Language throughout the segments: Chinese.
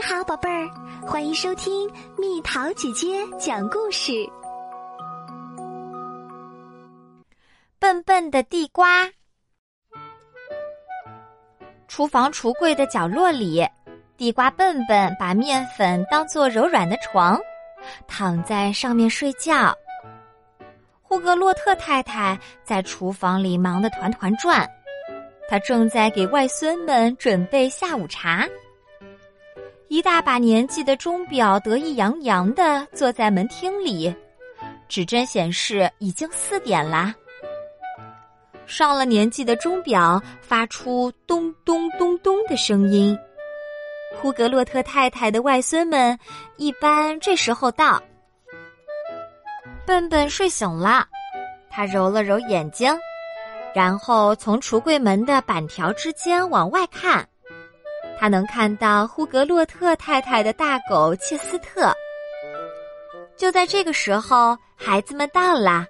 你好，宝贝儿，欢迎收听蜜桃姐姐讲故事。笨笨的地瓜。厨房橱柜的角落里，地瓜笨笨把面粉当做柔软的床，躺在上面睡觉。呼格洛特太太在厨房里忙得团团转，她正在给外孙们准备下午茶。一大把年纪的钟表得意洋洋的坐在门厅里，指针显示已经四点啦。上了年纪的钟表发出咚咚咚咚的声音。呼格洛特太太的外孙们一般这时候到。笨笨睡醒了，他揉了揉眼睛，然后从橱柜门的板条之间往外看。他能看到呼格洛特太太的大狗切斯特。就在这个时候，孩子们到了。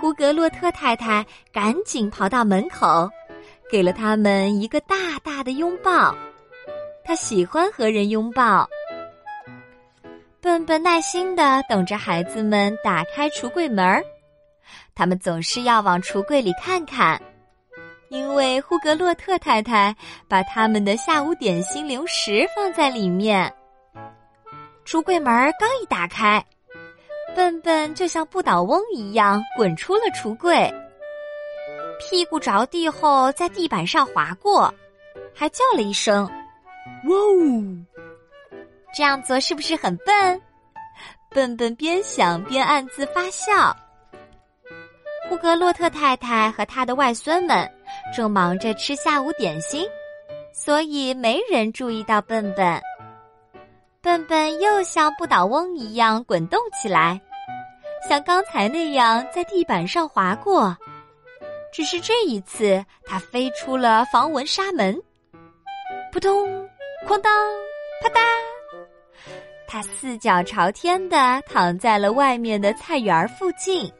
呼格洛特太太赶紧跑到门口，给了他们一个大大的拥抱。他喜欢和人拥抱。笨笨耐心的等着孩子们打开橱柜门儿，他们总是要往橱柜里看看。因为呼格洛特太太把他们的下午点心零食放在里面，橱柜门刚一打开，笨笨就像不倒翁一样滚出了橱柜，屁股着地后在地板上滑过，还叫了一声“哇哦”。这样做是不是很笨？笨笨边想边暗自发笑。呼格洛特太太和他的外孙们。正忙着吃下午点心，所以没人注意到笨笨。笨笨又像不倒翁一样滚动起来，像刚才那样在地板上滑过。只是这一次，它飞出了防蚊纱门，扑通，哐当，啪嗒，它四脚朝天的躺在了外面的菜园附近。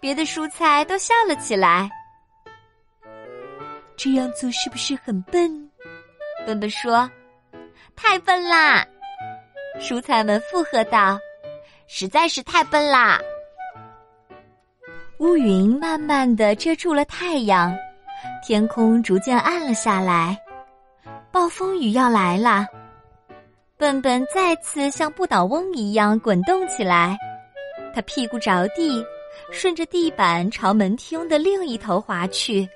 别的蔬菜都笑了起来。这样做是不是很笨？笨笨说：“太笨啦！”蔬菜们附和道：“实在是太笨啦！”乌云慢慢的遮住了太阳，天空逐渐暗了下来，暴风雨要来了。笨笨再次像不倒翁一样滚动起来，他屁股着地，顺着地板朝门厅的另一头滑去。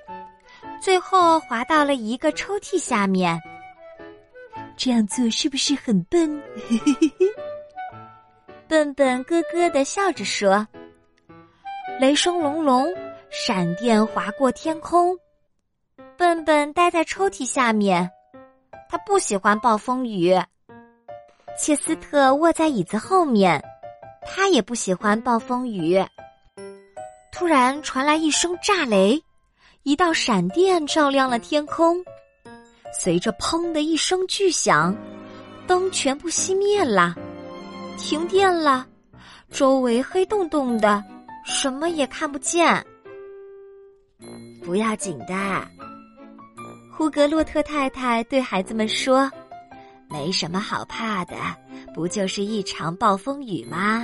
最后滑到了一个抽屉下面。这样做是不是很笨？笨笨咯咯的笑着说：“雷声隆隆，闪电划过天空。”笨笨待在抽屉下面，他不喜欢暴风雨。切斯特卧在椅子后面，他也不喜欢暴风雨。突然传来一声炸雷。一道闪电照亮了天空，随着“砰”的一声巨响，灯全部熄灭了，停电了，周围黑洞洞的，什么也看不见。不要紧的，胡格洛特太太对孩子们说：“没什么好怕的，不就是一场暴风雨吗？”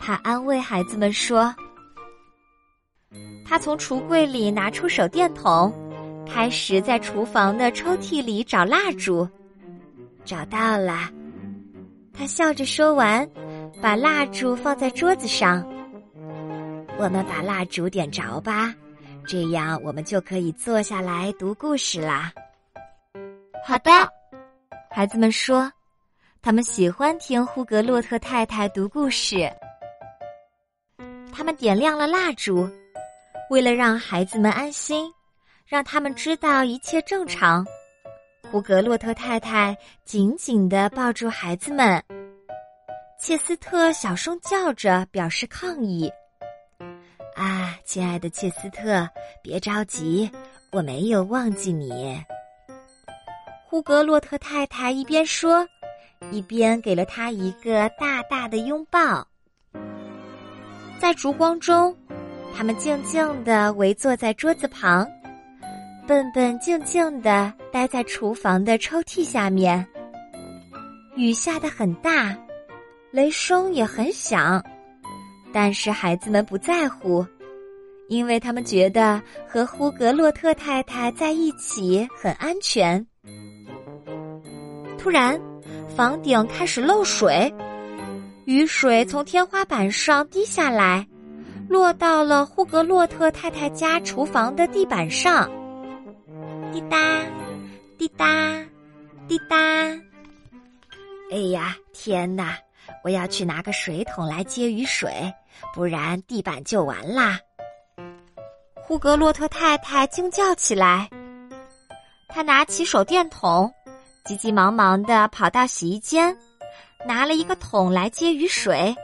他安慰孩子们说。他从橱柜里拿出手电筒，开始在厨房的抽屉里找蜡烛。找到了，他笑着说完，把蜡烛放在桌子上。我们把蜡烛点着吧，这样我们就可以坐下来读故事啦。好的，孩子们说，他们喜欢听呼格洛特太太读故事。他们点亮了蜡烛。为了让孩子们安心，让他们知道一切正常，胡格洛特太太紧紧的抱住孩子们。切斯特小声叫着表示抗议：“啊，亲爱的切斯特，别着急，我没有忘记你。”胡格洛特太太一边说，一边给了他一个大大的拥抱。在烛光中。他们静静地围坐在桌子旁，笨笨静静的待在厨房的抽屉下面。雨下得很大，雷声也很响，但是孩子们不在乎，因为他们觉得和呼格洛特太太在一起很安全。突然，房顶开始漏水，雨水从天花板上滴下来，落到了呼格洛特太太家厨房的地板上。滴答，滴答，滴答。哎呀，天哪！我要去拿个水桶来接雨水，不然地板就完啦。呼格洛特太太惊叫起来，她拿起手电筒，急急忙忙的跑到洗衣间，拿了一个桶来接雨水。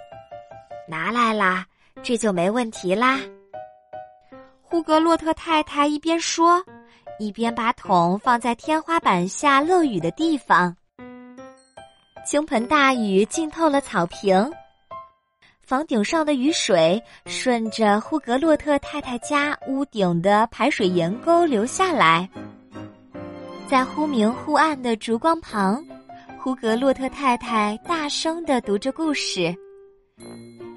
拿来啦，这就没问题啦。呼格洛特太太一边说，一边把桶放在天花板下漏雨的地方。倾盆大雨浸透了草坪，房顶上的雨水顺着呼格洛特太太家屋顶的排水沿沟流下来。在忽明忽暗的烛光旁，呼格洛特太太大声的读着故事，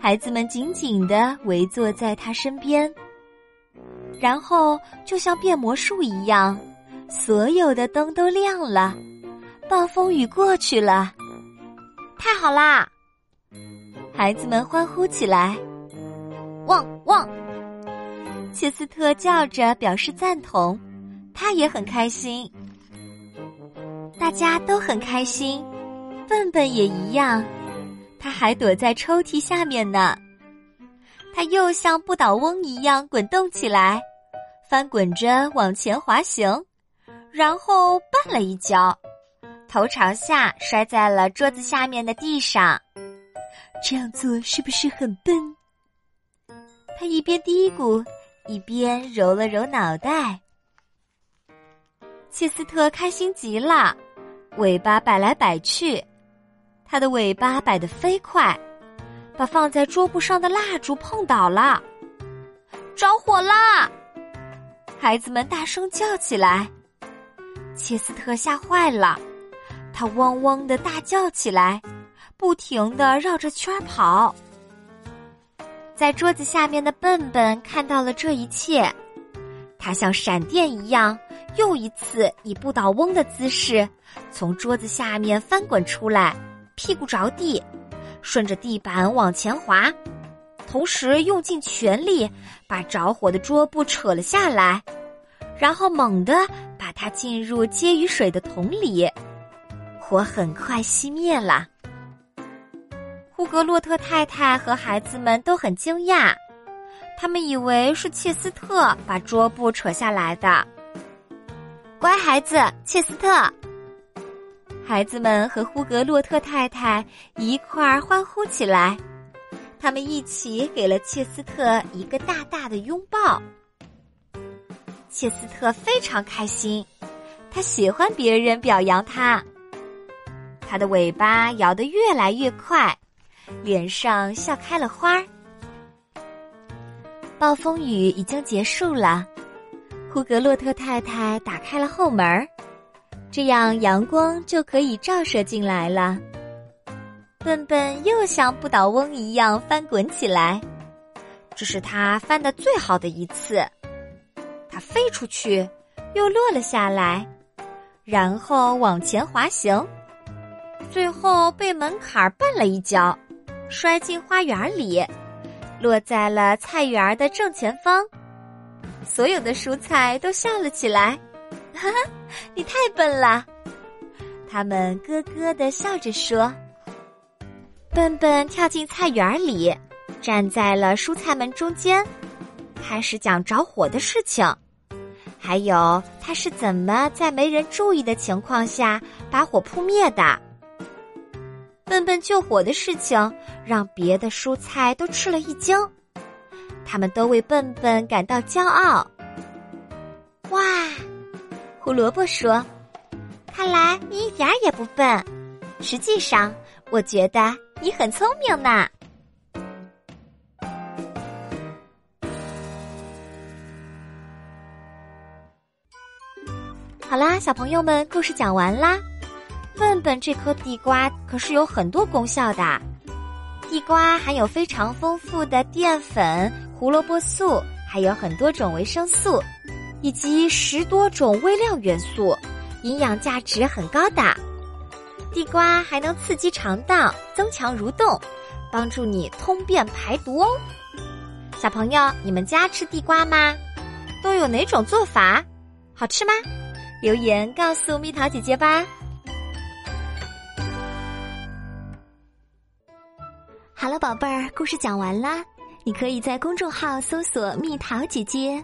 孩子们紧紧的围坐在他身边。然后，就像变魔术一样，所有的灯都亮了，暴风雨过去了。太好啦！孩子们欢呼起来，汪汪！切斯特叫着表示赞同，他也很开心。大家都很开心，笨笨也一样，他还躲在抽屉下面呢。他又像不倒翁一样滚动起来，翻滚着往前滑行，然后绊了一跤。头朝下摔在了桌子下面的地上，这样做是不是很笨？他一边嘀咕，一边揉了揉脑袋。切斯特开心极了，尾巴摆来摆去，它的尾巴摆得飞快，把放在桌布上的蜡烛碰倒了，着火啦！孩子们大声叫起来，切斯特吓坏了。他汪汪的大叫起来，不停的绕着圈跑。在桌子下面的笨笨看到了这一切，他像闪电一样，又一次以不倒翁的姿势从桌子下面翻滚出来，屁股着地，顺着地板往前滑，同时用尽全力把着火的桌布扯了下来，然后猛地把它浸入接雨水的桶里。火很快熄灭了。呼格洛特太太和孩子们都很惊讶，他们以为是切斯特把桌布扯下来的。乖孩子，切斯特！孩子们和呼格洛特太太一块儿欢呼起来，他们一起给了切斯特一个大大的拥抱。切斯特非常开心，他喜欢别人表扬他。他的尾巴摇得越来越快，脸上笑开了花。暴风雨已经结束了，呼格洛特太太打开了后门儿，这样阳光就可以照射进来了。笨笨又像不倒翁一样翻滚起来，这是他翻的最好的一次。他飞出去，又落了下来，然后往前滑行。最后被门槛绊了一跤，摔进花园里，落在了菜园的正前方。所有的蔬菜都笑了起来，哈哈，你太笨了！他们咯咯的笑着说。笨笨跳进菜园里，站在了蔬菜们中间，开始讲着火的事情，还有他是怎么在没人注意的情况下把火扑灭的。笨笨救火的事情让别的蔬菜都吃了一惊，他们都为笨笨感到骄傲。哇，胡萝卜说：“看来你一点也不笨，实际上，我觉得你很聪明呢。”好啦，小朋友们，故事讲完啦。笨笨这颗地瓜可是有很多功效的，地瓜含有非常丰富的淀粉、胡萝卜素，还有很多种维生素，以及十多种微量元素，营养价值很高的。地瓜还能刺激肠道，增强蠕动，帮助你通便排毒哦。小朋友，你们家吃地瓜吗？都有哪种做法？好吃吗？留言告诉蜜桃姐姐吧。好了，宝贝儿，故事讲完啦。你可以在公众号搜索“蜜桃姐姐”，